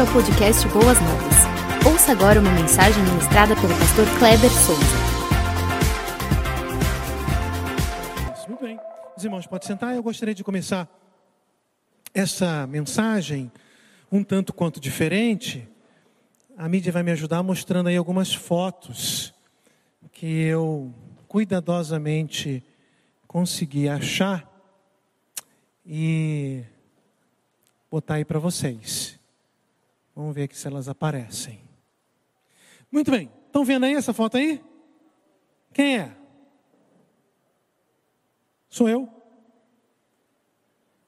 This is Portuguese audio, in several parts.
bem-vindo ao podcast Boas Novas. Ouça agora uma mensagem ministrada pelo pastor Kleber Souza. Muito bem. Os irmãos, pode sentar. Eu gostaria de começar essa mensagem um tanto quanto diferente. A mídia vai me ajudar mostrando aí algumas fotos que eu cuidadosamente consegui achar e botar aí para vocês. Vamos ver aqui se elas aparecem. Muito bem. Estão vendo aí essa foto aí? Quem é? Sou eu.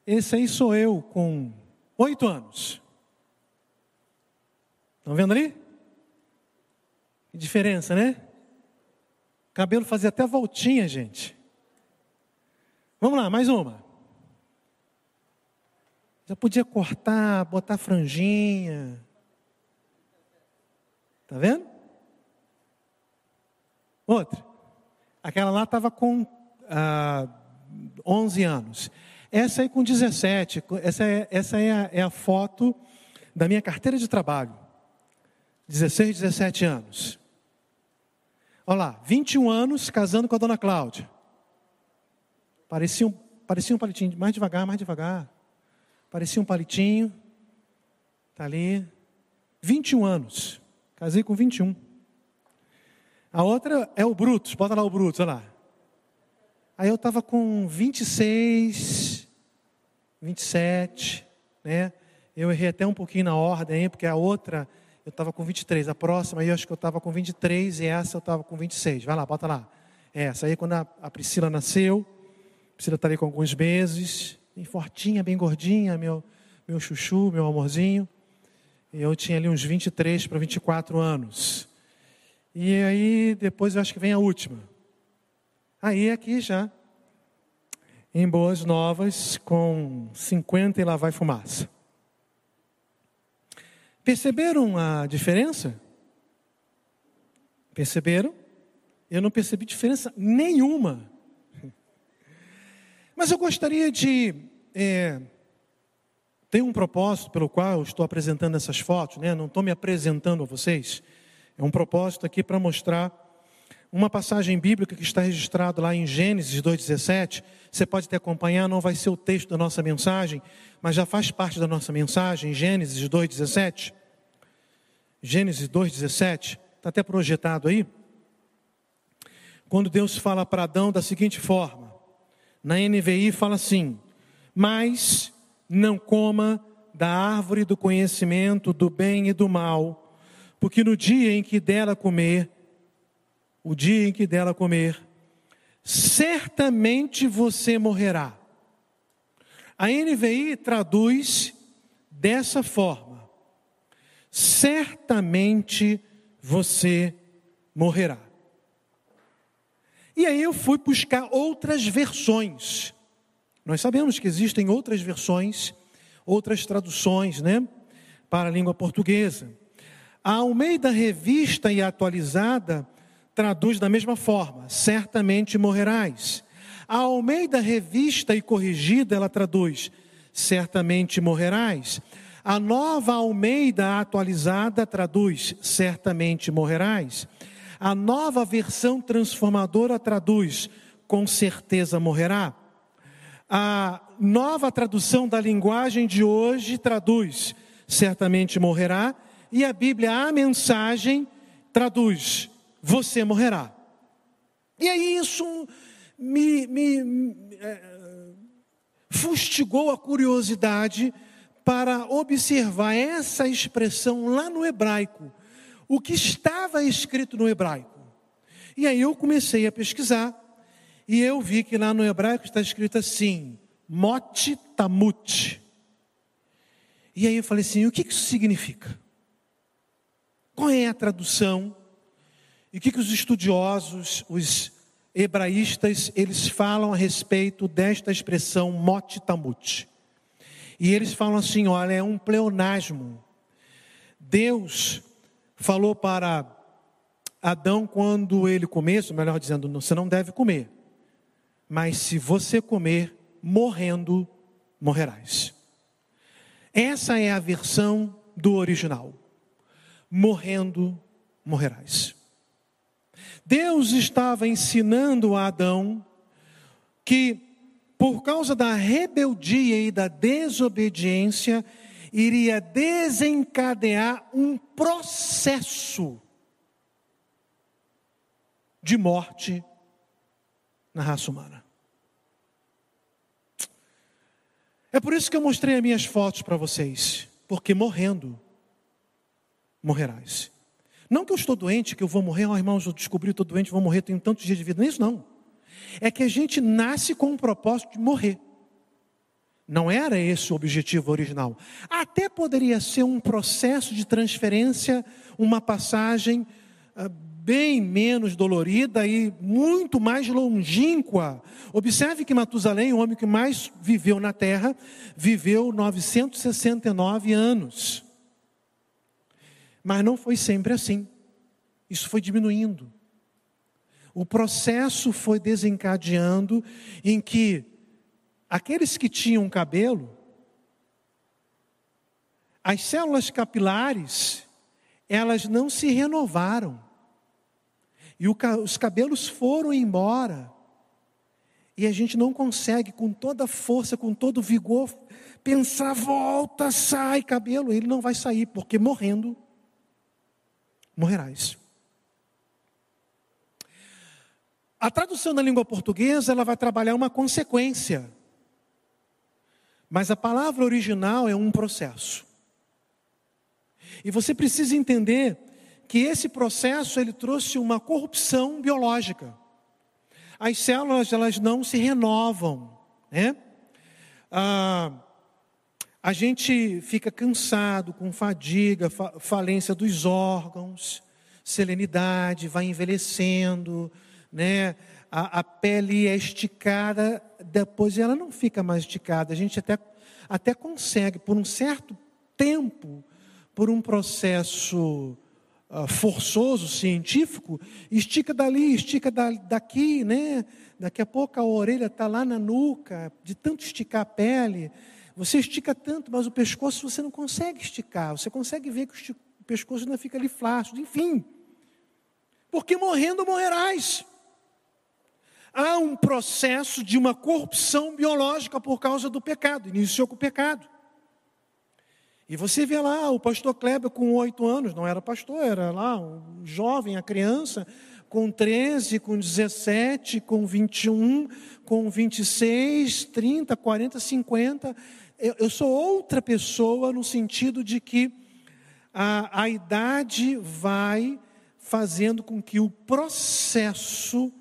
Esse aí sou eu com oito anos. Estão vendo ali? Que diferença, né? Cabelo fazia até voltinha, gente. Vamos lá, mais uma. Já podia cortar, botar franjinha. Tá vendo? Outra. Aquela lá estava com ah, 11 anos. Essa aí com 17. Essa, é, essa é, a, é a foto da minha carteira de trabalho. 16, 17 anos. Olha lá, 21 anos casando com a dona Cláudia. Parecia um, parecia um palitinho, mais devagar, mais devagar. Parecia um palitinho. Está ali. 21 anos. Casei com 21. A outra é o Brutus. Bota lá o Brutus, olha lá. Aí eu estava com 26, 27, né? Eu errei até um pouquinho na ordem, porque a outra eu estava com 23. A próxima eu acho que eu estava com 23 e essa eu estava com 26. Vai lá, bota lá. Essa aí quando a, a Priscila nasceu. A Priscila está ali com alguns meses bem fortinha, bem gordinha, meu, meu chuchu, meu amorzinho. Eu tinha ali uns 23 para 24 anos. E aí, depois eu acho que vem a última. Aí aqui já, em Boas Novas, com 50 e lá vai fumaça. Perceberam a diferença? Perceberam? Eu não percebi diferença nenhuma mas eu gostaria de. É, tem um propósito pelo qual eu estou apresentando essas fotos, né? não estou me apresentando a vocês. É um propósito aqui para mostrar uma passagem bíblica que está registrada lá em Gênesis 2,17. Você pode até acompanhar, não vai ser o texto da nossa mensagem, mas já faz parte da nossa mensagem, Gênesis 2,17. Gênesis 2,17, está até projetado aí. Quando Deus fala para Adão da seguinte forma: na NVI fala assim: Mas não coma da árvore do conhecimento do bem e do mal, porque no dia em que dela comer, o dia em que dela comer, certamente você morrerá. A NVI traduz dessa forma: certamente você morrerá. E aí eu fui buscar outras versões. Nós sabemos que existem outras versões, outras traduções, né, para a língua portuguesa. A Almeida Revista e Atualizada traduz da mesma forma: certamente morrerás. A Almeida Revista e Corrigida ela traduz: certamente morrerás. A Nova Almeida Atualizada traduz: certamente morrerás. A nova versão transformadora traduz: com certeza morrerá. A nova tradução da linguagem de hoje traduz: certamente morrerá. E a Bíblia, a mensagem, traduz: você morrerá. E aí isso me, me é, fustigou a curiosidade para observar essa expressão lá no hebraico o que estava escrito no hebraico. E aí eu comecei a pesquisar e eu vi que lá no hebraico está escrito assim: Mot Tamut. E aí eu falei assim: o que isso significa? Qual é a tradução? E o que, que os estudiosos, os hebraístas, eles falam a respeito desta expressão Mot Tamut? E eles falam assim: olha, é um pleonasmo. Deus falou para Adão quando ele começou, melhor dizendo, você não deve comer. Mas se você comer, morrendo, morrerás. Essa é a versão do original: morrendo, morrerás. Deus estava ensinando a Adão que, por causa da rebeldia e da desobediência, iria desencadear um processo de morte na raça humana. É por isso que eu mostrei as minhas fotos para vocês, porque morrendo, morrerás. Não que eu estou doente, que eu vou morrer, oh, irmãos, eu descobri que estou doente, vou morrer, tenho tantos dias de vida. Não é isso não. É que a gente nasce com o propósito de morrer. Não era esse o objetivo original. Até poderia ser um processo de transferência, uma passagem uh, bem menos dolorida e muito mais longínqua. Observe que Matusalém, o homem que mais viveu na terra, viveu 969 anos. Mas não foi sempre assim. Isso foi diminuindo. O processo foi desencadeando em que aqueles que tinham cabelo, as células capilares, elas não se renovaram. E os cabelos foram embora. E a gente não consegue, com toda força, com todo vigor, pensar, volta, sai cabelo. Ele não vai sair, porque morrendo, morrerás. A tradução da língua portuguesa, ela vai trabalhar uma consequência. Mas a palavra original é um processo. E você precisa entender que esse processo ele trouxe uma corrupção biológica. As células elas não se renovam, né? Ah, a gente fica cansado, com fadiga, fa falência dos órgãos, selenidade, vai envelhecendo, né? A, a, pele é esticada, depois ela não fica mais esticada. A gente até, até consegue, por um certo tempo, por um processo uh, forçoso, científico, estica dali, estica da, daqui, né? Daqui a pouco a orelha está lá na nuca, de tanto esticar a pele. Você estica tanto, mas o pescoço você não consegue esticar. Você consegue ver que o pescoço ainda fica ali flácido. Enfim, porque morrendo morrerás. Há um processo de uma corrupção biológica por causa do pecado. Iniciou com o pecado. E você vê lá o pastor Kleber com oito anos, não era pastor, era lá um jovem, a criança, com 13, com 17, com 21, com 26, 30, 40, 50. Eu, eu sou outra pessoa no sentido de que a, a idade vai fazendo com que o processo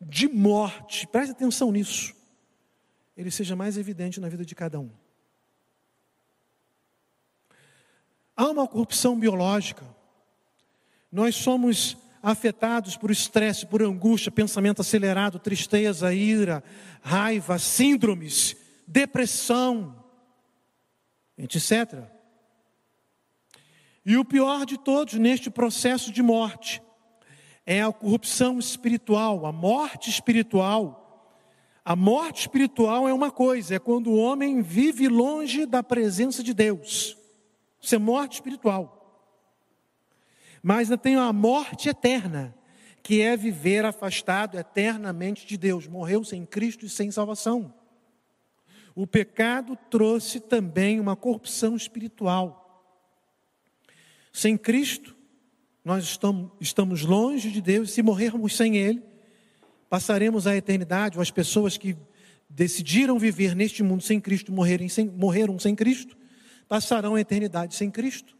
de morte, preste atenção nisso, ele seja mais evidente na vida de cada um. Há uma corrupção biológica. Nós somos afetados por estresse, por angústia, pensamento acelerado, tristeza, ira, raiva, síndromes, depressão, etc. E o pior de todos neste processo de morte é a corrupção espiritual, a morte espiritual. A morte espiritual é uma coisa, é quando o homem vive longe da presença de Deus. Isso é morte espiritual. Mas ainda tem a morte eterna, que é viver afastado eternamente de Deus. Morreu sem Cristo e sem salvação. O pecado trouxe também uma corrupção espiritual. Sem Cristo, nós estamos, estamos longe de Deus, se morrermos sem Ele, passaremos a eternidade, ou as pessoas que decidiram viver neste mundo sem Cristo, morrerem sem, morreram sem Cristo, passarão a eternidade sem Cristo.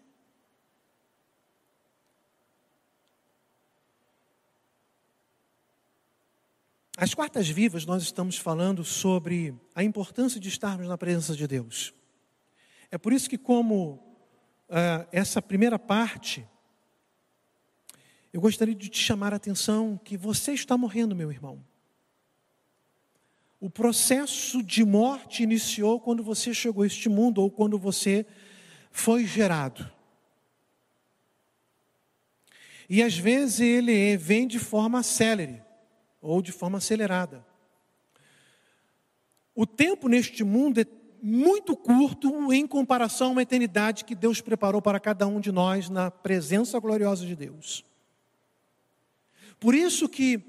Às quartas vivas, nós estamos falando sobre a importância de estarmos na presença de Deus. É por isso que, como uh, essa primeira parte, eu gostaria de te chamar a atenção que você está morrendo, meu irmão. O processo de morte iniciou quando você chegou a este mundo ou quando você foi gerado. E às vezes ele vem de forma célere ou de forma acelerada. O tempo neste mundo é muito curto em comparação a uma eternidade que Deus preparou para cada um de nós na presença gloriosa de Deus. Por isso que,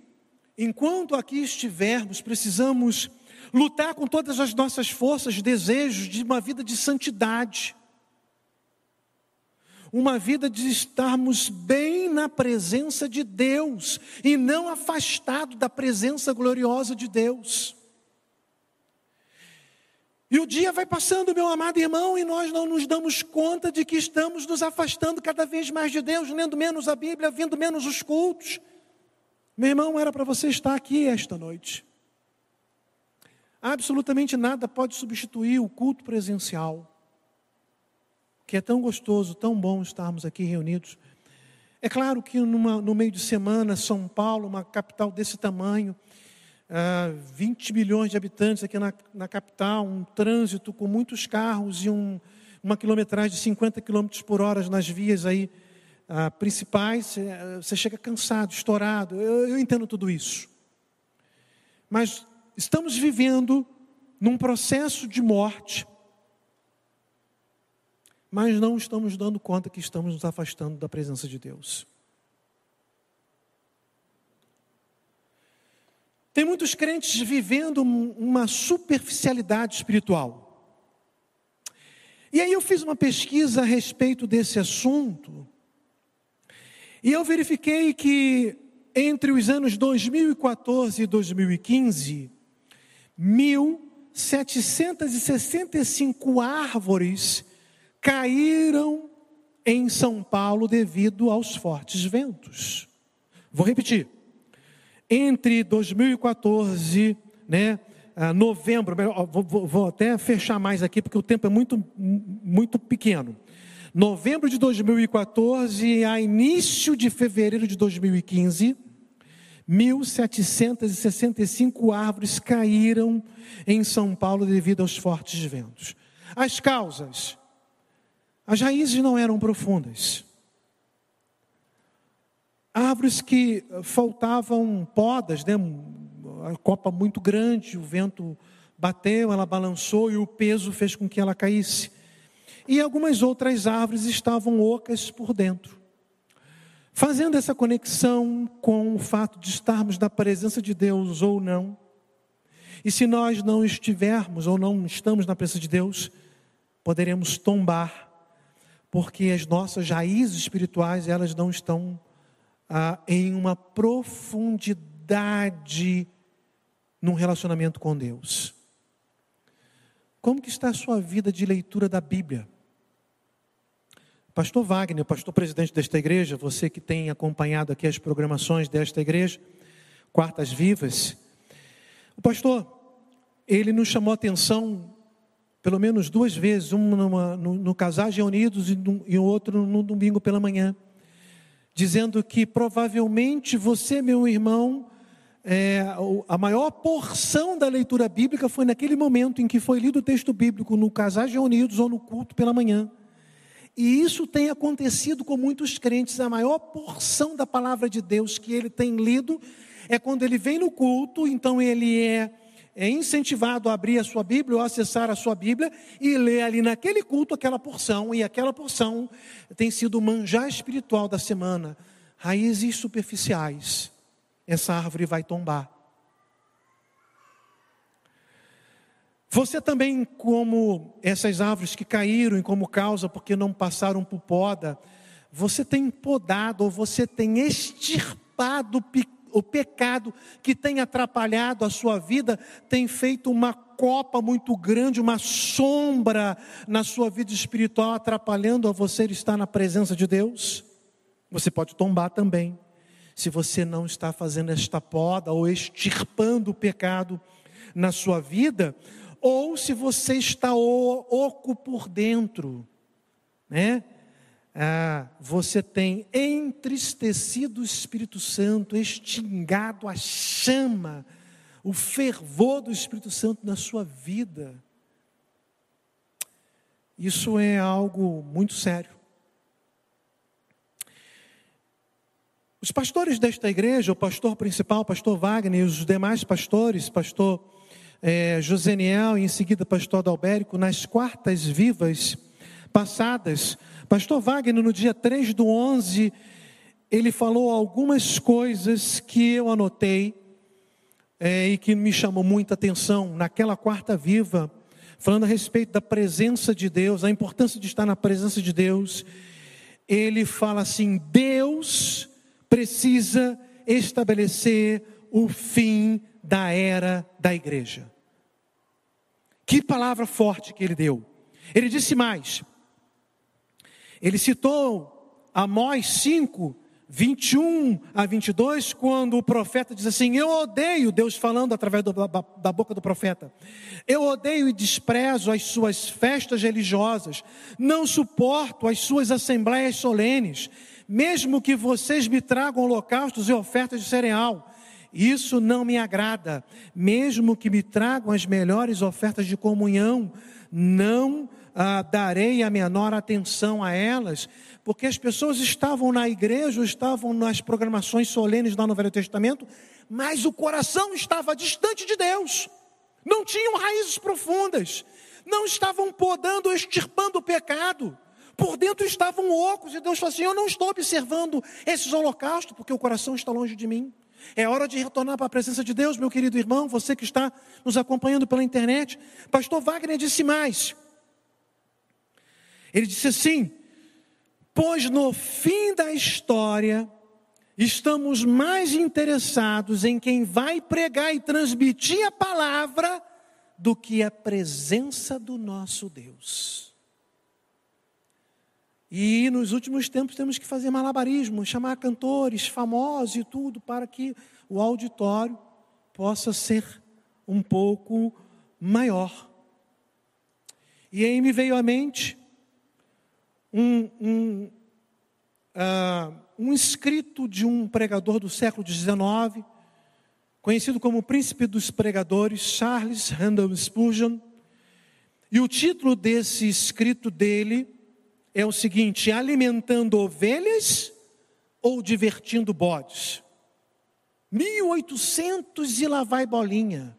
enquanto aqui estivermos, precisamos lutar com todas as nossas forças, desejos de uma vida de santidade, uma vida de estarmos bem na presença de Deus e não afastado da presença gloriosa de Deus. E o dia vai passando, meu amado irmão, e nós não nos damos conta de que estamos nos afastando cada vez mais de Deus, lendo menos a Bíblia, vindo menos os cultos. Meu irmão, era para você estar aqui esta noite. Absolutamente nada pode substituir o culto presencial que é tão gostoso, tão bom estarmos aqui reunidos. É claro que numa, no meio de semana, São Paulo, uma capital desse tamanho, ah, 20 milhões de habitantes aqui na, na capital, um trânsito com muitos carros e um, uma quilometragem de 50 quilômetros por hora nas vias aí uh, principais, uh, você chega cansado, estourado. Eu, eu entendo tudo isso. Mas estamos vivendo num processo de morte mas não estamos dando conta que estamos nos afastando da presença de Deus. Tem muitos crentes vivendo uma superficialidade espiritual. E aí eu fiz uma pesquisa a respeito desse assunto, e eu verifiquei que entre os anos 2014 e 2015, 1.765 árvores caíram em São Paulo devido aos fortes ventos. Vou repetir. Entre 2014, né, novembro, vou, vou, até fechar mais aqui porque o tempo é muito, muito pequeno. Novembro de 2014 a início de fevereiro de 2015, 1.765 árvores caíram em São Paulo devido aos fortes ventos. As causas: as raízes não eram profundas. Árvores que faltavam podas, né? a copa muito grande, o vento bateu, ela balançou e o peso fez com que ela caísse. E algumas outras árvores estavam ocas por dentro. Fazendo essa conexão com o fato de estarmos na presença de Deus ou não, e se nós não estivermos ou não estamos na presença de Deus, poderemos tombar porque as nossas raízes espirituais elas não estão ah, em uma profundidade num relacionamento com Deus. Como que está a sua vida de leitura da Bíblia? Pastor Wagner, pastor presidente desta igreja, você que tem acompanhado aqui as programações desta igreja, Quartas Vivas, o pastor, ele nos chamou a atenção pelo menos duas vezes, um numa, no, no Unidos e, e outro no domingo pela manhã, dizendo que provavelmente você, meu irmão, é, a maior porção da leitura bíblica foi naquele momento em que foi lido o texto bíblico no Casagem Unidos ou no culto pela manhã. E isso tem acontecido com muitos crentes. A maior porção da palavra de Deus que ele tem lido é quando ele vem no culto, então ele é é incentivado a abrir a sua Bíblia ou acessar a sua Bíblia e ler ali naquele culto aquela porção, e aquela porção tem sido o manjar espiritual da semana. Raízes superficiais, essa árvore vai tombar. Você também, como essas árvores que caíram e como causa porque não passaram por poda, você tem podado ou você tem extirpado o pecado que tem atrapalhado a sua vida tem feito uma copa muito grande, uma sombra na sua vida espiritual, atrapalhando a você estar na presença de Deus. Você pode tombar também, se você não está fazendo esta poda ou extirpando o pecado na sua vida, ou se você está oco por dentro, né? ah, você tem entristecido o Espírito Santo, extingado a chama, o fervor do Espírito Santo na sua vida. Isso é algo muito sério. Os pastores desta igreja, o pastor principal, o pastor Wagner e os demais pastores, pastor é, Joseniel e em seguida pastor Adalbérico, nas quartas vivas passadas, pastor Wagner, no dia 3 do 11, ele falou algumas coisas que eu anotei é, e que me chamou muita atenção naquela quarta viva, falando a respeito da presença de Deus, a importância de estar na presença de Deus. Ele fala assim: Deus precisa estabelecer o fim da era da igreja. Que palavra forte que ele deu. Ele disse mais. Ele citou Amós 5, 21 a 22, quando o profeta diz assim: Eu odeio, Deus falando através do, da boca do profeta, eu odeio e desprezo as suas festas religiosas, não suporto as suas assembleias solenes, mesmo que vocês me tragam holocaustos e ofertas de cereal. Isso não me agrada, mesmo que me tragam as melhores ofertas de comunhão, não ah, darei a menor atenção a elas, porque as pessoas estavam na igreja, estavam nas programações solenes lá no Velho Testamento, mas o coração estava distante de Deus, não tinham raízes profundas, não estavam podando, extirpando o pecado, por dentro estavam ocos, e Deus falou assim: Eu não estou observando esses holocaustos, porque o coração está longe de mim. É hora de retornar para a presença de Deus, meu querido irmão, você que está nos acompanhando pela internet. Pastor Wagner disse mais. Ele disse assim: Pois no fim da história, estamos mais interessados em quem vai pregar e transmitir a palavra do que a presença do nosso Deus. E nos últimos tempos temos que fazer malabarismo, chamar cantores famosos e tudo, para que o auditório possa ser um pouco maior. E aí me veio à mente um, um, uh, um escrito de um pregador do século XIX, conhecido como o príncipe dos pregadores, Charles Randall Spurgeon. E o título desse escrito dele é o seguinte: alimentando ovelhas ou divertindo bodes? 1800 e lá vai bolinha.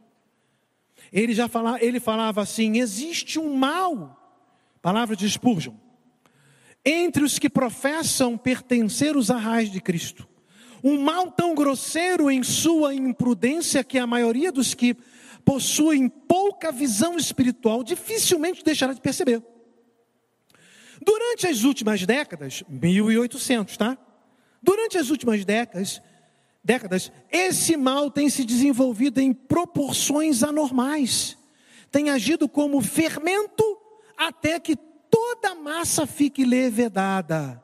Ele já falava, ele falava assim: existe um mal, palavra de Spurgeon, entre os que professam pertencer os arrais de Cristo. Um mal tão grosseiro em sua imprudência que a maioria dos que possuem pouca visão espiritual dificilmente deixará de perceber. Durante as últimas décadas, 1800, tá? Durante as últimas décadas, décadas, esse mal tem se desenvolvido em proporções anormais. Tem agido como fermento até que toda a massa fique levedada.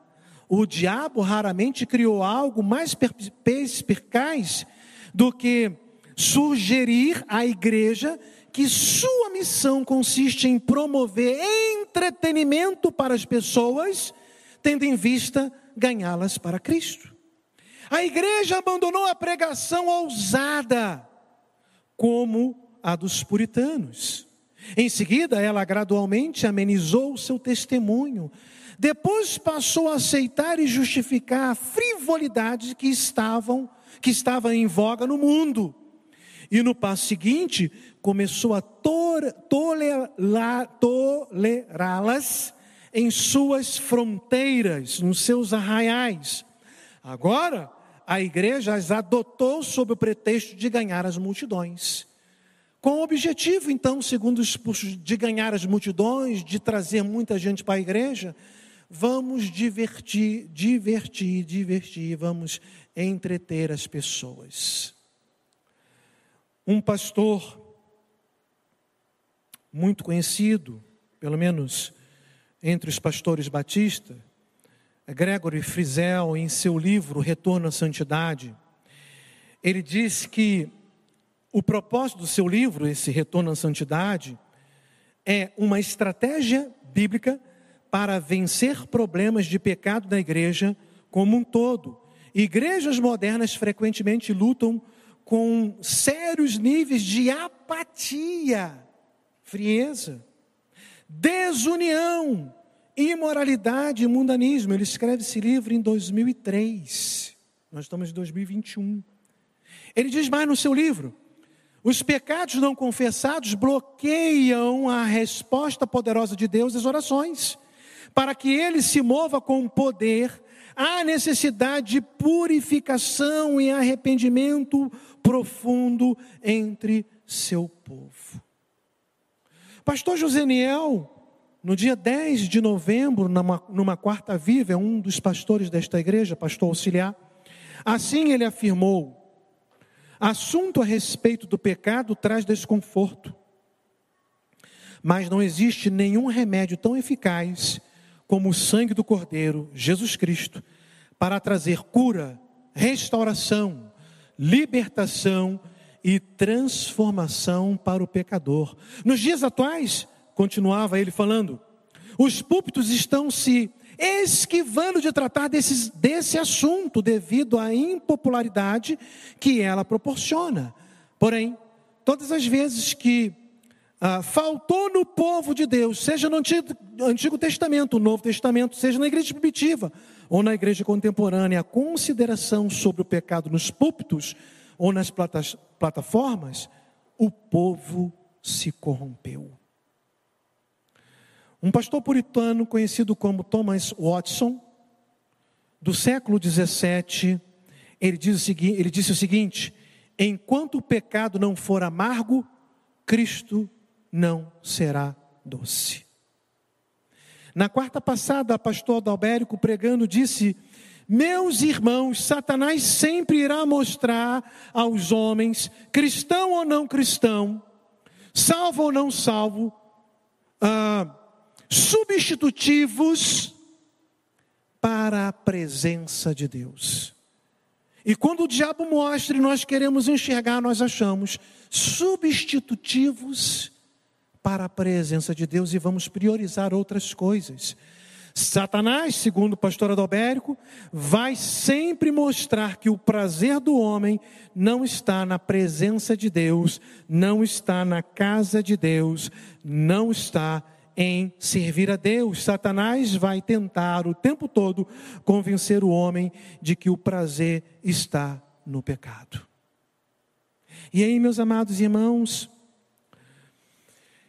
O diabo raramente criou algo mais perspicaz do que sugerir à igreja que sua missão consiste em promover entretenimento para as pessoas, tendo em vista ganhá-las para Cristo. A igreja abandonou a pregação ousada, como a dos puritanos. Em seguida, ela gradualmente amenizou o seu testemunho. Depois passou a aceitar e justificar a frivolidade que estavam que estava em voga no mundo. E no passo seguinte, começou a tolerá-las em suas fronteiras, nos seus arraiais. Agora, a igreja as adotou sob o pretexto de ganhar as multidões. Com o objetivo, então, segundo os expulsos, de ganhar as multidões, de trazer muita gente para a igreja, vamos divertir, divertir, divertir, vamos entreter as pessoas. Um pastor muito conhecido, pelo menos entre os pastores batistas, Gregory Frizel, em seu livro Retorno à Santidade, ele diz que o propósito do seu livro, esse Retorno à Santidade, é uma estratégia bíblica para vencer problemas de pecado da igreja como um todo. Igrejas modernas frequentemente lutam com sérios níveis de apatia, frieza, desunião, imoralidade e mundanismo. Ele escreve esse livro em 2003. Nós estamos em 2021. Ele diz mais no seu livro: Os pecados não confessados bloqueiam a resposta poderosa de Deus às orações. Para que ele se mova com poder, há necessidade de purificação e arrependimento profundo entre seu povo. Pastor Joseniel, no dia 10 de novembro, numa, numa quarta viva, é um dos pastores desta igreja, pastor auxiliar, assim ele afirmou: Assunto a respeito do pecado traz desconforto, mas não existe nenhum remédio tão eficaz como o sangue do Cordeiro, Jesus Cristo, para trazer cura, restauração, libertação e transformação para o pecador. Nos dias atuais, continuava ele falando, os púlpitos estão se esquivando de tratar desse desse assunto devido à impopularidade que ela proporciona. Porém, todas as vezes que ah, faltou no povo de Deus, seja no Antigo, Antigo Testamento, no Novo Testamento, seja na igreja primitiva ou na igreja contemporânea, a consideração sobre o pecado nos púlpitos ou nas plataformas, o povo se corrompeu. Um pastor puritano conhecido como Thomas Watson, do século 17, ele, diz ele disse o seguinte: enquanto o pecado não for amargo, Cristo não será doce. Na quarta passada, pastor Adalbérico pregando disse: Meus irmãos, Satanás sempre irá mostrar aos homens, cristão ou não cristão, salvo ou não salvo, ah, substitutivos para a presença de Deus. E quando o diabo mostra e nós queremos enxergar, nós achamos substitutivos para a presença de Deus e vamos priorizar outras coisas. Satanás, segundo o pastor Adalbérico, vai sempre mostrar que o prazer do homem não está na presença de Deus, não está na casa de Deus, não está em servir a Deus. Satanás vai tentar o tempo todo convencer o homem de que o prazer está no pecado. E aí, meus amados irmãos,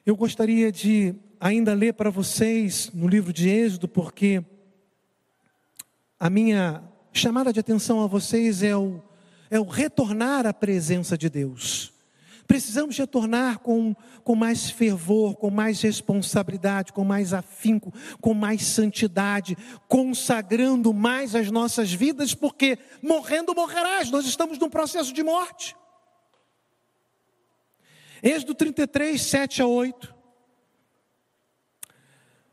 eu gostaria de ainda ler para vocês no livro de Êxodo, porque a minha chamada de atenção a vocês é o, é o retornar à presença de Deus. Precisamos retornar com, com mais fervor, com mais responsabilidade, com mais afinco, com mais santidade, consagrando mais as nossas vidas, porque morrendo morrerás, nós estamos num processo de morte. Êxodo 33, 7 a 8.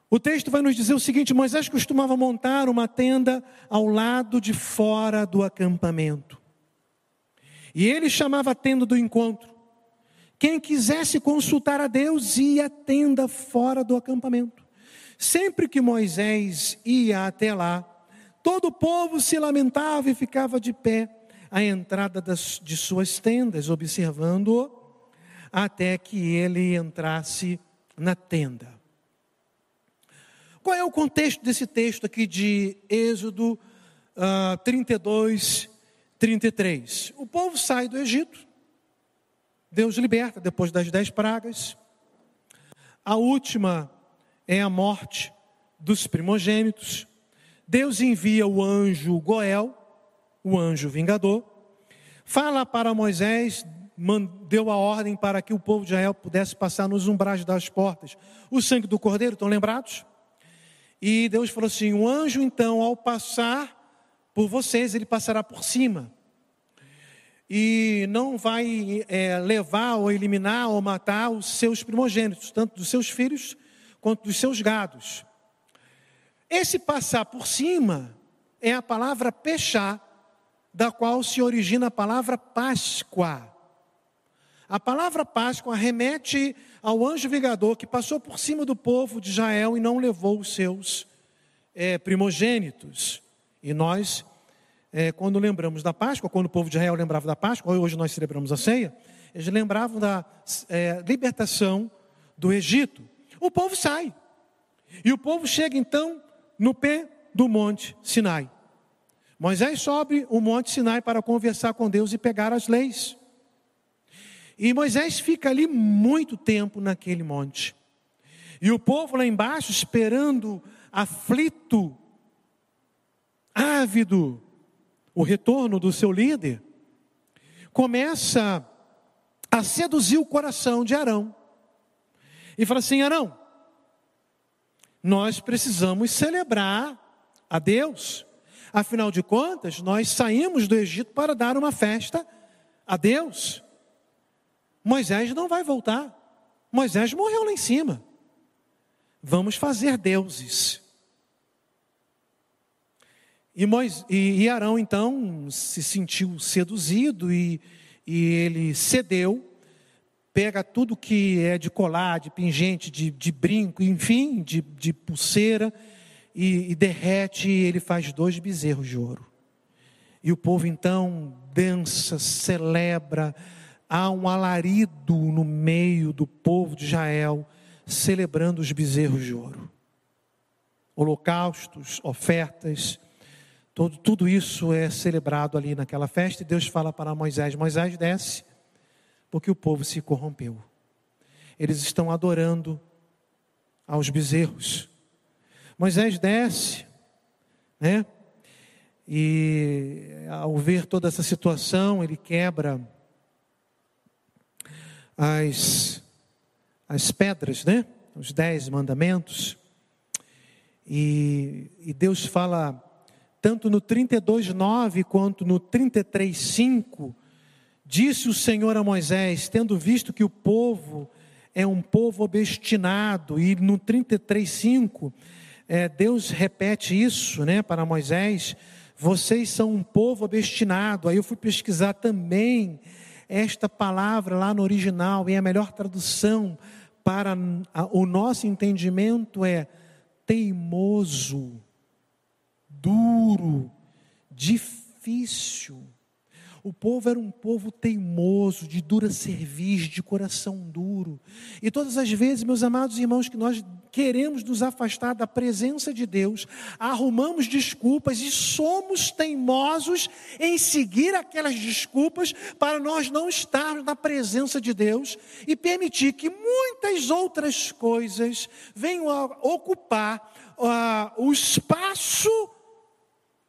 O texto vai nos dizer o seguinte: Moisés costumava montar uma tenda ao lado de fora do acampamento. E ele chamava a tenda do encontro. Quem quisesse consultar a Deus ia à tenda fora do acampamento. Sempre que Moisés ia até lá, todo o povo se lamentava e ficava de pé à entrada das, de suas tendas, observando-o, até que ele entrasse na tenda. Qual é o contexto desse texto aqui de Êxodo uh, 32, 33? O povo sai do Egito, Deus liberta depois das dez pragas. A última é a morte dos primogênitos. Deus envia o anjo Goel, o anjo vingador, fala para Moisés, deu a ordem para que o povo de Israel pudesse passar nos umbrais das portas. O sangue do cordeiro, estão lembrados? E Deus falou assim: o anjo, então, ao passar por vocês, ele passará por cima e não vai é, levar ou eliminar ou matar os seus primogênitos, tanto dos seus filhos quanto dos seus gados. Esse passar por cima é a palavra pechá, da qual se origina a palavra Páscoa. A palavra Páscoa remete ao anjo vingador que passou por cima do povo de Israel e não levou os seus é, primogênitos. E nós é, quando lembramos da Páscoa, quando o povo de Israel lembrava da Páscoa, hoje nós celebramos a ceia, eles lembravam da é, libertação do Egito. O povo sai. E o povo chega então no pé do monte Sinai. Moisés sobe o monte Sinai para conversar com Deus e pegar as leis. E Moisés fica ali muito tempo naquele monte. E o povo lá embaixo esperando, aflito, ávido, o retorno do seu líder, começa a seduzir o coração de Arão. E fala assim: Arão, nós precisamos celebrar a Deus. Afinal de contas, nós saímos do Egito para dar uma festa a Deus. Moisés não vai voltar. Moisés morreu lá em cima. Vamos fazer deuses. E, Moisés, e Arão então se sentiu seduzido e, e ele cedeu, pega tudo que é de colar, de pingente, de, de brinco, enfim, de, de pulseira, e, e derrete, e ele faz dois bezerros de ouro. E o povo então dança, celebra, há um alarido no meio do povo de Israel, celebrando os bezerros de ouro. Holocaustos, ofertas, todo, tudo isso é celebrado ali naquela festa, e Deus fala para Moisés: Moisés desce, porque o povo se corrompeu. Eles estão adorando aos bezerros. Moisés desce, né? E ao ver toda essa situação, ele quebra as, as pedras, né? Os dez mandamentos. E, e Deus fala, tanto no 32,9 quanto no 33,5, disse o Senhor a Moisés, tendo visto que o povo é um povo obstinado, e no 33,5, é, Deus repete isso né, para Moisés vocês são um povo obstinado. Aí eu fui pesquisar também esta palavra lá no original, e a melhor tradução para o nosso entendimento é teimoso, duro, difícil. O povo era um povo teimoso, de dura cerviz, de coração duro. E todas as vezes, meus amados irmãos, que nós queremos nos afastar da presença de Deus, arrumamos desculpas e somos teimosos em seguir aquelas desculpas para nós não estarmos na presença de Deus e permitir que muitas outras coisas venham a ocupar uh, o espaço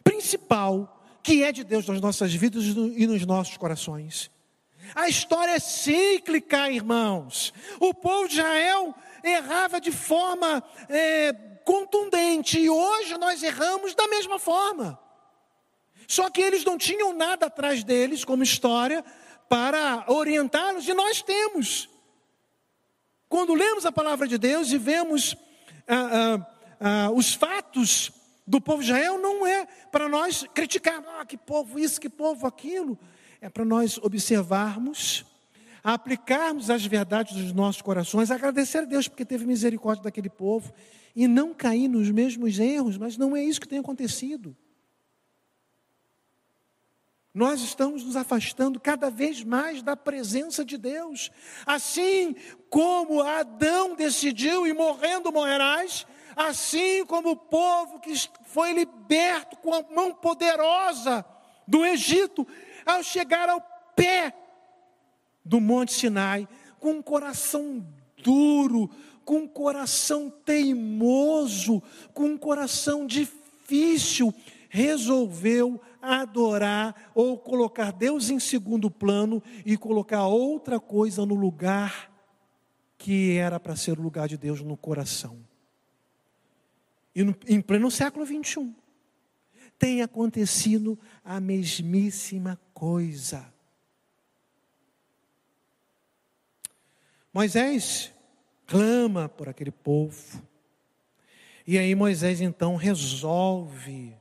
principal que é de Deus nas nossas vidas e nos nossos corações. A história é cíclica, irmãos. O povo de Israel errava de forma é, contundente e hoje nós erramos da mesma forma. Só que eles não tinham nada atrás deles como história para orientá-los e nós temos. Quando lemos a palavra de Deus e vemos ah, ah, ah, os fatos do povo de Israel não é para nós criticar, ah, que povo isso, que povo aquilo. É para nós observarmos, aplicarmos as verdades dos nossos corações, agradecer a Deus porque teve misericórdia daquele povo e não cair nos mesmos erros, mas não é isso que tem acontecido. Nós estamos nos afastando cada vez mais da presença de Deus. Assim como Adão decidiu e morrendo morrerás, assim como o povo que foi liberto com a mão poderosa do Egito, ao chegar ao pé do Monte Sinai, com um coração duro, com um coração teimoso, com um coração difícil, resolveu adorar ou colocar Deus em segundo plano e colocar outra coisa no lugar que era para ser o lugar de Deus no coração. E no, em pleno século 21, tem acontecido a mesmíssima coisa. Moisés clama por aquele povo. E aí Moisés então resolve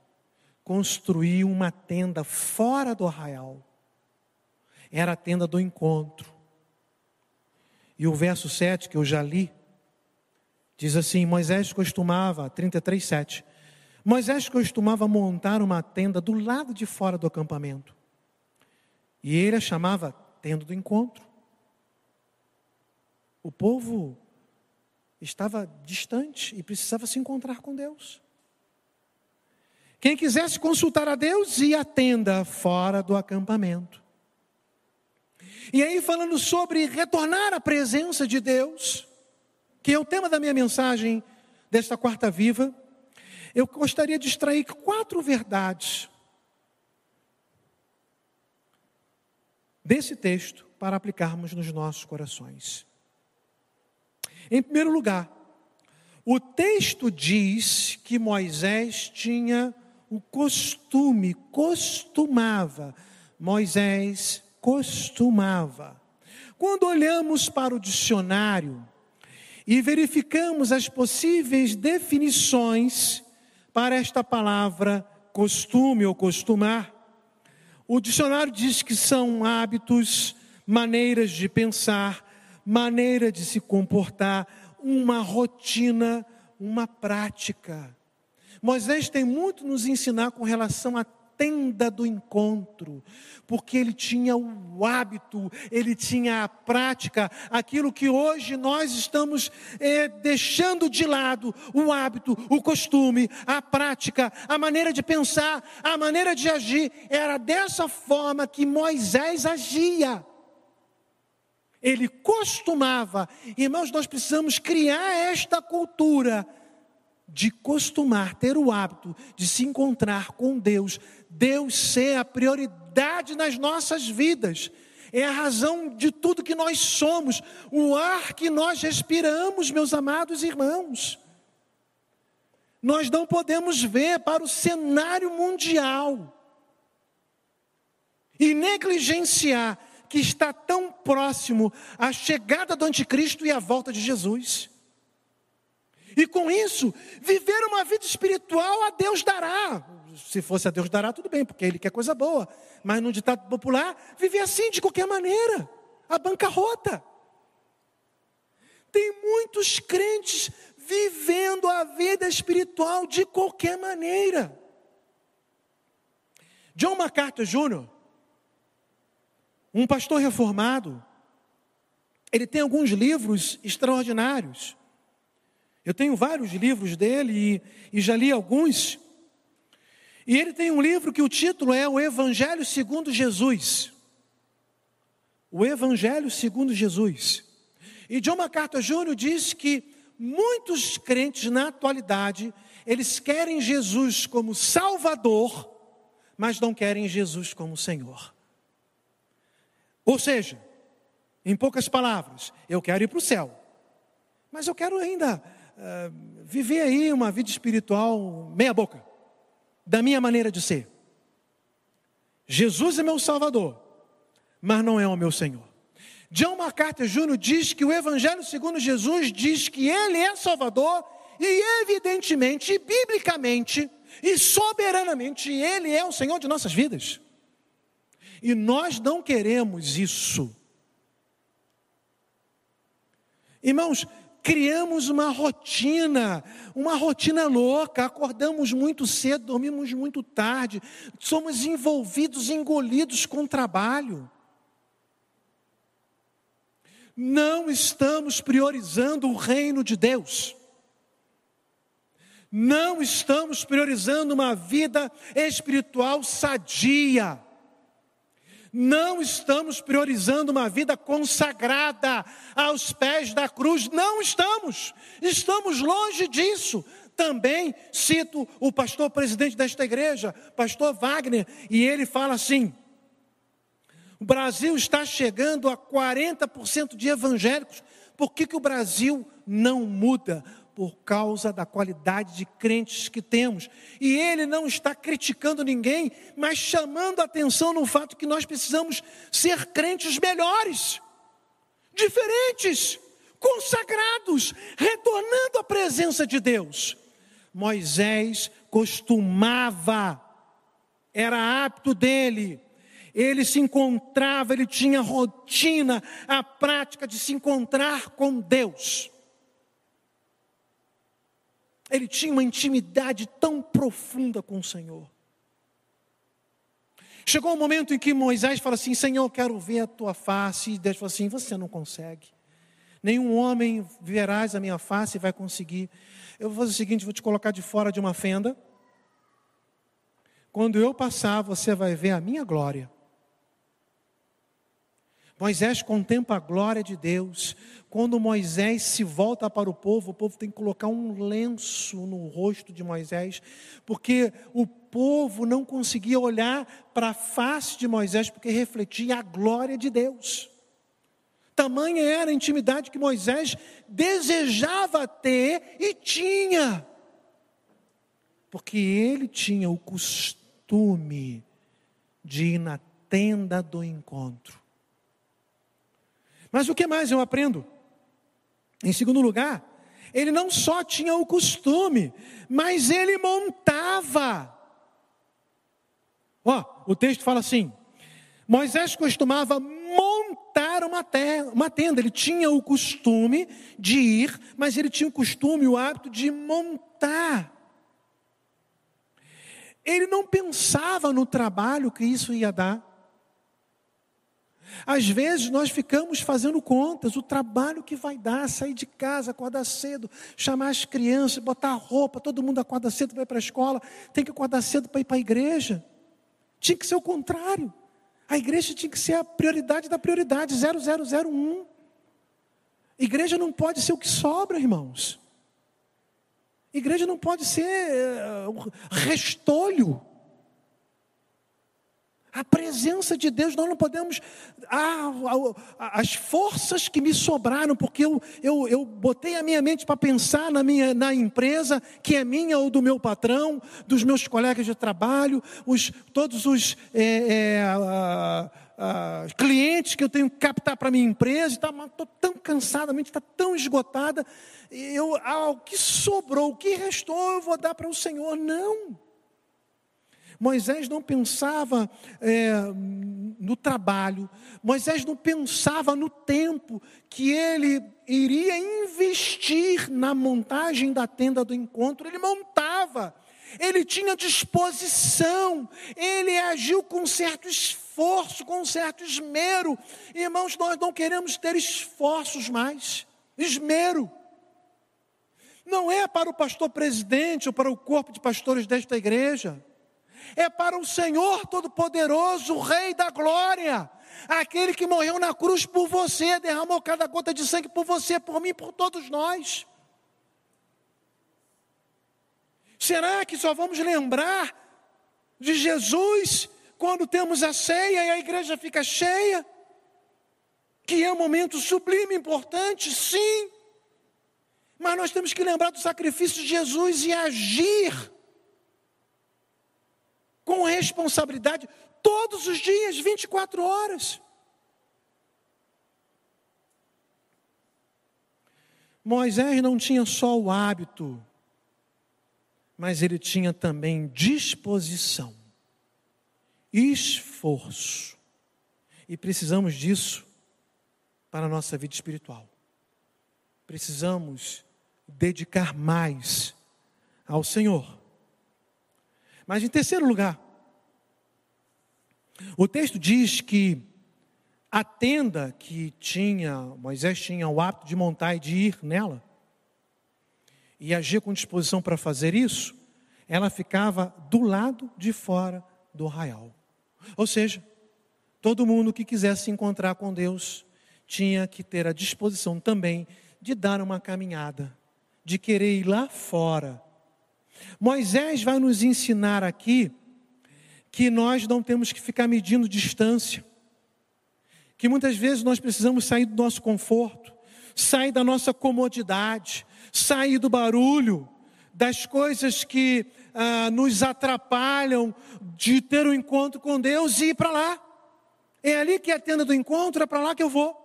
construir uma tenda fora do arraial. Era a tenda do encontro. E o verso 7 que eu já li, Diz assim: Moisés costumava, 33, 7. Moisés costumava montar uma tenda do lado de fora do acampamento. E ele a chamava tenda do encontro. O povo estava distante e precisava se encontrar com Deus. Quem quisesse consultar a Deus ia à tenda fora do acampamento. E aí, falando sobre retornar à presença de Deus, que é o tema da minha mensagem desta quarta viva, eu gostaria de extrair quatro verdades desse texto para aplicarmos nos nossos corações. Em primeiro lugar, o texto diz que Moisés tinha o costume, costumava, Moisés costumava. Quando olhamos para o dicionário e verificamos as possíveis definições para esta palavra costume ou costumar, o dicionário diz que são hábitos, maneiras de pensar, maneira de se comportar, uma rotina, uma prática. Moisés tem muito nos ensinar com relação à tenda do encontro, porque ele tinha o hábito, ele tinha a prática, aquilo que hoje nós estamos é, deixando de lado: o hábito, o costume, a prática, a maneira de pensar, a maneira de agir. Era dessa forma que Moisés agia ele costumava. Irmãos, nós precisamos criar esta cultura de costumar, ter o hábito de se encontrar com Deus, Deus ser a prioridade nas nossas vidas. É a razão de tudo que nós somos, o ar que nós respiramos, meus amados irmãos. Nós não podemos ver para o cenário mundial e negligenciar que está tão próximo a chegada do anticristo e a volta de Jesus. E com isso, viver uma vida espiritual a Deus dará. Se fosse a Deus dará, tudo bem, porque Ele quer coisa boa. Mas no ditado popular, viver assim de qualquer maneira, a bancarrota. Tem muitos crentes vivendo a vida espiritual de qualquer maneira. John MacArthur Jr., um pastor reformado, ele tem alguns livros extraordinários. Eu tenho vários livros dele e, e já li alguns. E ele tem um livro que o título é O Evangelho segundo Jesus. O Evangelho segundo Jesus. E John MacArthur Jr. diz que muitos crentes na atualidade, eles querem Jesus como Salvador, mas não querem Jesus como Senhor. Ou seja, em poucas palavras, eu quero ir para o céu, mas eu quero ainda uh, viver aí uma vida espiritual meia-boca, da minha maneira de ser. Jesus é meu Salvador, mas não é o meu Senhor. John MacArthur Jr. diz que o Evangelho segundo Jesus diz que Ele é Salvador e evidentemente, biblicamente e soberanamente Ele é o Senhor de nossas vidas. E nós não queremos isso. Irmãos, criamos uma rotina, uma rotina louca, acordamos muito cedo, dormimos muito tarde, somos envolvidos, engolidos com trabalho. Não estamos priorizando o reino de Deus. Não estamos priorizando uma vida espiritual sadia não estamos priorizando uma vida consagrada aos pés da cruz, não estamos, estamos longe disso. Também cito o pastor presidente desta igreja, pastor Wagner, e ele fala assim: o Brasil está chegando a 40% de evangélicos, por que, que o Brasil não muda? Por causa da qualidade de crentes que temos. E ele não está criticando ninguém, mas chamando a atenção no fato que nós precisamos ser crentes melhores, diferentes, consagrados, retornando à presença de Deus. Moisés costumava, era apto dele, ele se encontrava, ele tinha rotina, a prática de se encontrar com Deus. Ele tinha uma intimidade tão profunda com o Senhor. Chegou o um momento em que Moisés fala assim: Senhor, quero ver a tua face. E Deus falou assim: Você não consegue. Nenhum homem verás a minha face e vai conseguir. Eu vou fazer o seguinte: vou te colocar de fora de uma fenda. Quando eu passar, você vai ver a minha glória. Moisés contempla a glória de Deus. Quando Moisés se volta para o povo, o povo tem que colocar um lenço no rosto de Moisés, porque o povo não conseguia olhar para a face de Moisés, porque refletia a glória de Deus. Tamanha era a intimidade que Moisés desejava ter e tinha, porque ele tinha o costume de ir na tenda do encontro. Mas o que mais eu aprendo? Em segundo lugar, ele não só tinha o costume, mas ele montava. Ó, o texto fala assim: Moisés costumava montar uma, terra, uma tenda. Ele tinha o costume de ir, mas ele tinha o costume, o hábito de montar. Ele não pensava no trabalho que isso ia dar. Às vezes nós ficamos fazendo contas, o trabalho que vai dar, sair de casa, acordar cedo, chamar as crianças, botar roupa, todo mundo acorda cedo para ir para a escola, tem que acordar cedo para ir para a igreja. Tinha que ser o contrário. A igreja tinha que ser a prioridade da prioridade, 0001. Igreja não pode ser o que sobra, irmãos. Igreja não pode ser uh, restolho. A presença de Deus, nós não podemos. Ah, as forças que me sobraram, porque eu, eu, eu botei a minha mente para pensar na, minha, na empresa, que é minha ou do meu patrão, dos meus colegas de trabalho, os, todos os é, é, ah, clientes que eu tenho que captar para a minha empresa, estou tão cansada, a mente está tão esgotada. Eu, ah, o que sobrou, o que restou, eu vou dar para o Senhor. Não. Moisés não pensava é, no trabalho, Moisés não pensava no tempo que ele iria investir na montagem da tenda do encontro, ele montava, ele tinha disposição, ele agiu com certo esforço, com certo esmero. Irmãos, nós não queremos ter esforços mais, esmero. Não é para o pastor presidente ou para o corpo de pastores desta igreja é para o Senhor Todo-Poderoso, o Rei da Glória, aquele que morreu na cruz por você, derramou cada gota de sangue por você, por mim, por todos nós. Será que só vamos lembrar de Jesus quando temos a ceia e a igreja fica cheia? Que é um momento sublime, importante, sim. Mas nós temos que lembrar do sacrifício de Jesus e agir com responsabilidade todos os dias, 24 horas. Moisés não tinha só o hábito, mas ele tinha também disposição, esforço. E precisamos disso para a nossa vida espiritual. Precisamos dedicar mais ao Senhor. Mas em terceiro lugar, o texto diz que a tenda que tinha, Moisés tinha o hábito de montar e de ir nela, e agir com disposição para fazer isso, ela ficava do lado de fora do arraial. Ou seja, todo mundo que quisesse se encontrar com Deus tinha que ter a disposição também de dar uma caminhada, de querer ir lá fora Moisés vai nos ensinar aqui que nós não temos que ficar medindo distância, que muitas vezes nós precisamos sair do nosso conforto, sair da nossa comodidade, sair do barulho, das coisas que ah, nos atrapalham de ter um encontro com Deus e ir para lá. É ali que é a tenda do encontro, é para lá que eu vou.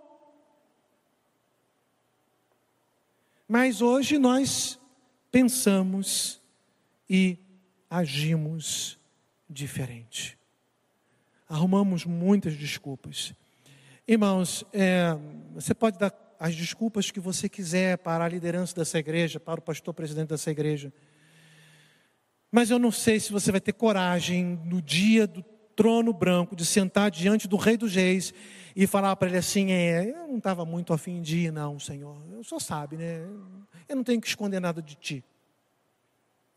Mas hoje nós pensamos e agimos diferente. Arrumamos muitas desculpas. Irmãos, é, você pode dar as desculpas que você quiser para a liderança dessa igreja, para o pastor presidente dessa igreja. Mas eu não sei se você vai ter coragem no dia do trono branco de sentar diante do Rei dos Reis e falar para ele assim: é, eu não estava muito afim de ir, não, Senhor. O Senhor sabe, né? Eu não tenho que esconder nada de ti.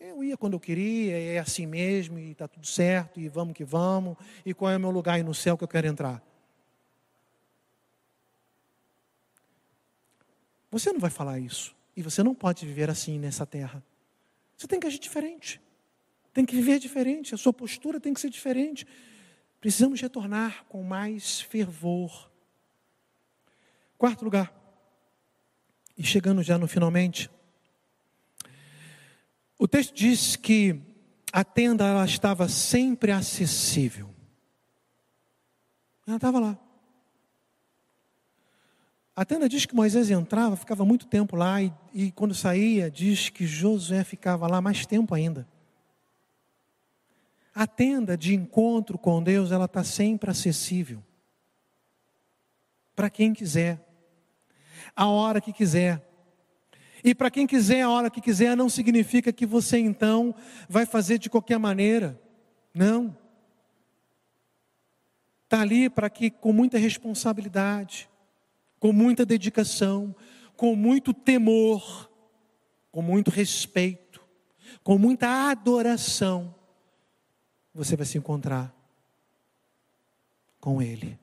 Eu ia quando eu queria, é assim mesmo, e está tudo certo, e vamos que vamos, e qual é o meu lugar aí no céu que eu quero entrar? Você não vai falar isso. E você não pode viver assim nessa terra. Você tem que agir diferente. Tem que viver diferente. A sua postura tem que ser diferente. Precisamos retornar com mais fervor. Quarto lugar. E chegando já no finalmente, o texto diz que a tenda ela estava sempre acessível. Ela estava lá. A tenda diz que Moisés entrava, ficava muito tempo lá, e, e quando saía, diz que Josué ficava lá mais tempo ainda. A tenda de encontro com Deus, ela está sempre acessível. Para quem quiser, a hora que quiser. E para quem quiser, a hora que quiser, não significa que você então vai fazer de qualquer maneira. Não. Está ali para que, com muita responsabilidade, com muita dedicação, com muito temor, com muito respeito, com muita adoração, você vai se encontrar com Ele.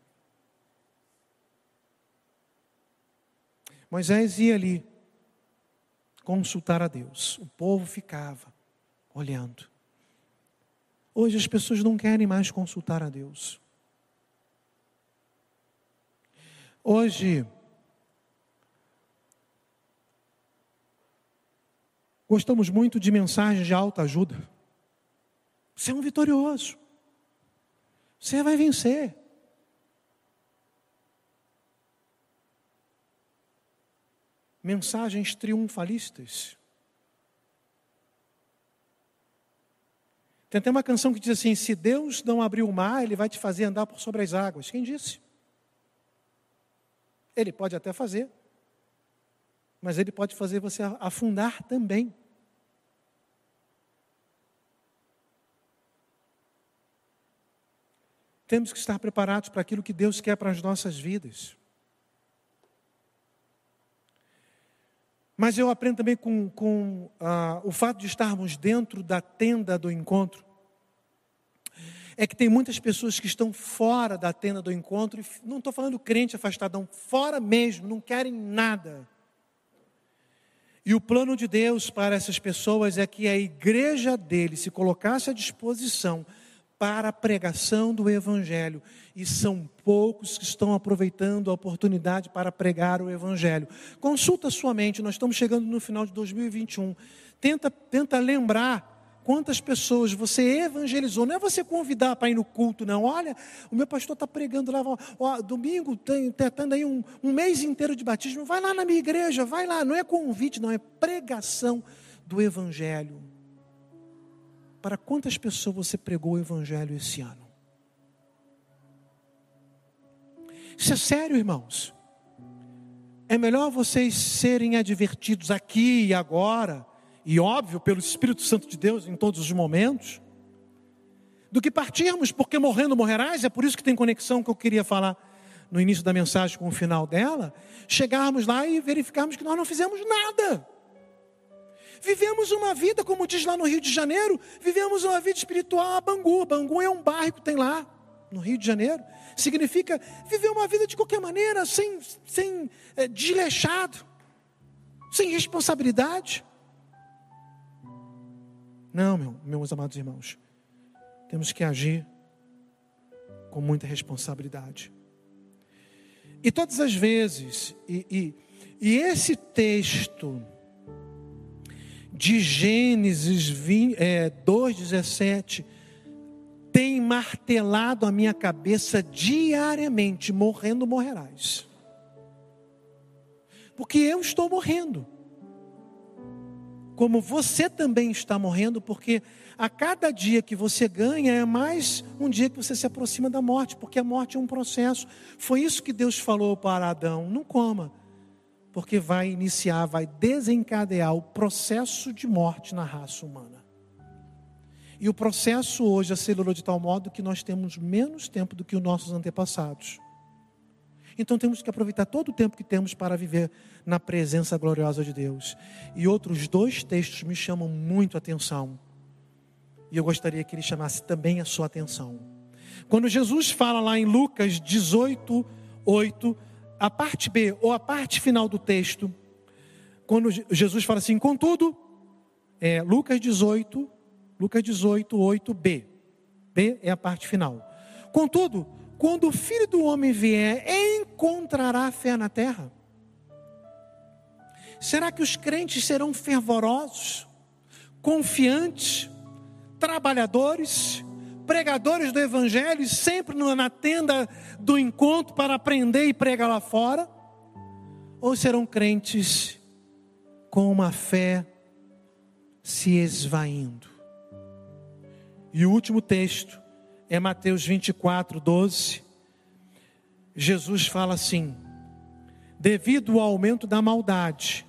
Moisés ia ali consultar a Deus, o povo ficava olhando. Hoje as pessoas não querem mais consultar a Deus. Hoje, gostamos muito de mensagens de alta ajuda. Você é um vitorioso. Você vai vencer. Mensagens triunfalistas. Tem até uma canção que diz assim: Se Deus não abrir o mar, Ele vai te fazer andar por sobre as águas. Quem disse? Ele pode até fazer, mas ele pode fazer você afundar também. Temos que estar preparados para aquilo que Deus quer para as nossas vidas. Mas eu aprendo também com, com ah, o fato de estarmos dentro da tenda do encontro é que tem muitas pessoas que estão fora da tenda do encontro, e não estou falando crente afastadão, fora mesmo, não querem nada. E o plano de Deus para essas pessoas é que a igreja dele se colocasse à disposição para a pregação do Evangelho. E são poucos que estão aproveitando a oportunidade para pregar o Evangelho. Consulta sua mente, nós estamos chegando no final de 2021. Tenta, tenta lembrar Quantas pessoas você evangelizou? Não é você convidar para ir no culto, não. Olha, o meu pastor está pregando lá. Ó, domingo, tentando aí um, um mês inteiro de batismo. Vai lá na minha igreja, vai lá. Não é convite, não, é pregação do Evangelho. Para quantas pessoas você pregou o Evangelho esse ano? Isso é sério, irmãos. É melhor vocês serem advertidos aqui e agora e óbvio pelo Espírito Santo de Deus em todos os momentos, do que partirmos, porque morrendo morrerás, é por isso que tem conexão que eu queria falar no início da mensagem com o final dela, chegarmos lá e verificarmos que nós não fizemos nada. Vivemos uma vida, como diz lá no Rio de Janeiro, vivemos uma vida espiritual a Bangu. Bangu é um bairro que tem lá, no Rio de Janeiro. Significa viver uma vida de qualquer maneira, sem, sem é, desleixado, sem responsabilidade. Não, meu, meus amados irmãos. Temos que agir com muita responsabilidade. E todas as vezes, e, e, e esse texto de Gênesis 20, é, 2,17 tem martelado a minha cabeça diariamente: morrendo morrerás. Porque eu estou morrendo como você também está morrendo, porque a cada dia que você ganha é mais um dia que você se aproxima da morte, porque a morte é um processo. Foi isso que Deus falou para Adão: não coma, porque vai iniciar, vai desencadear o processo de morte na raça humana. E o processo hoje acelerou de tal modo que nós temos menos tempo do que os nossos antepassados. Então temos que aproveitar todo o tempo que temos para viver na presença gloriosa de Deus. E outros dois textos me chamam muito a atenção. E eu gostaria que ele chamasse também a sua atenção. Quando Jesus fala lá em Lucas 18, 8, a parte B, ou a parte final do texto, quando Jesus fala assim, contudo, é Lucas 18, Lucas 18, 8b. B é a parte final. Contudo, quando o filho do homem vier, encontrará fé na terra? Será que os crentes serão fervorosos, confiantes, trabalhadores, pregadores do evangelho, sempre na tenda do encontro para aprender e pregar lá fora? Ou serão crentes com uma fé se esvaindo? E o último texto é Mateus 24, 12. Jesus fala assim: devido ao aumento da maldade,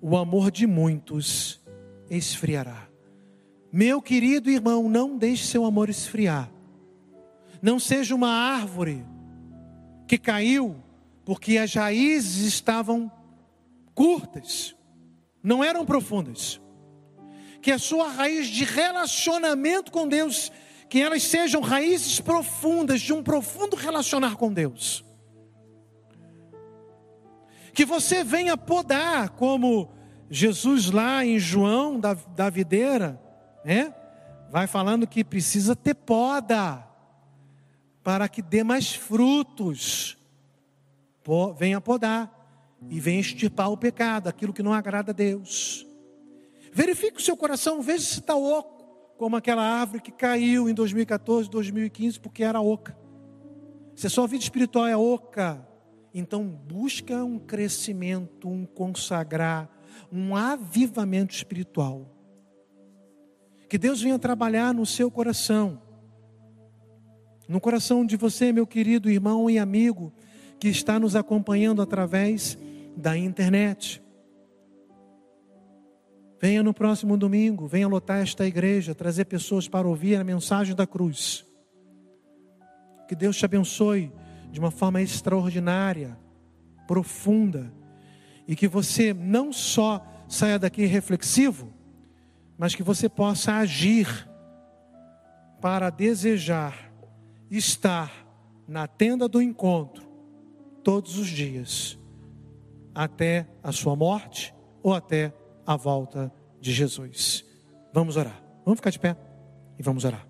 o amor de muitos esfriará. Meu querido irmão, não deixe seu amor esfriar. Não seja uma árvore que caiu porque as raízes estavam curtas, não eram profundas. Que a sua raiz de relacionamento com Deus, que elas sejam raízes profundas, de um profundo relacionar com Deus. Que você venha podar, como Jesus lá em João da, da videira, né? Vai falando que precisa ter poda para que dê mais frutos. Venha podar e venha extirpar o pecado, aquilo que não agrada a Deus. Verifique o seu coração, veja se está oco, como aquela árvore que caiu em 2014, 2015, porque era oca. Se a sua vida espiritual é oca, então busca um crescimento, um consagrar, um avivamento espiritual. Que Deus venha trabalhar no seu coração, no coração de você, meu querido irmão e amigo, que está nos acompanhando através da internet. Venha no próximo domingo, venha lotar esta igreja, trazer pessoas para ouvir a mensagem da cruz. Que Deus te abençoe de uma forma extraordinária, profunda, e que você não só saia daqui reflexivo, mas que você possa agir para desejar estar na tenda do encontro todos os dias, até a sua morte ou até a volta de Jesus. Vamos orar. Vamos ficar de pé e vamos orar.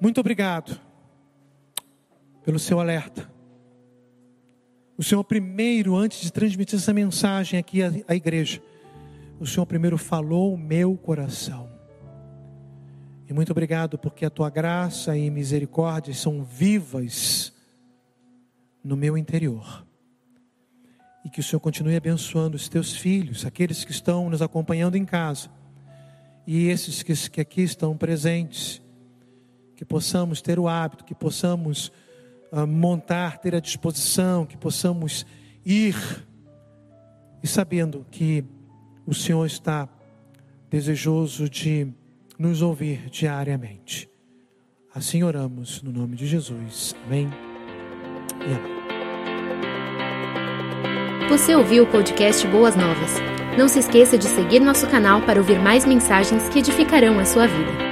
Muito obrigado pelo seu alerta. O Senhor primeiro, antes de transmitir essa mensagem aqui à, à igreja, o Senhor primeiro falou o meu coração. E muito obrigado porque a tua graça e misericórdia são vivas no meu interior. E que o Senhor continue abençoando os teus filhos, aqueles que estão nos acompanhando em casa, e esses que, que aqui estão presentes. Que possamos ter o hábito, que possamos uh, montar, ter a disposição, que possamos ir, e sabendo que o Senhor está desejoso de nos ouvir diariamente. Assim oramos no nome de Jesus. Amém e amém. Você ouviu o podcast Boas Novas? Não se esqueça de seguir nosso canal para ouvir mais mensagens que edificarão a sua vida.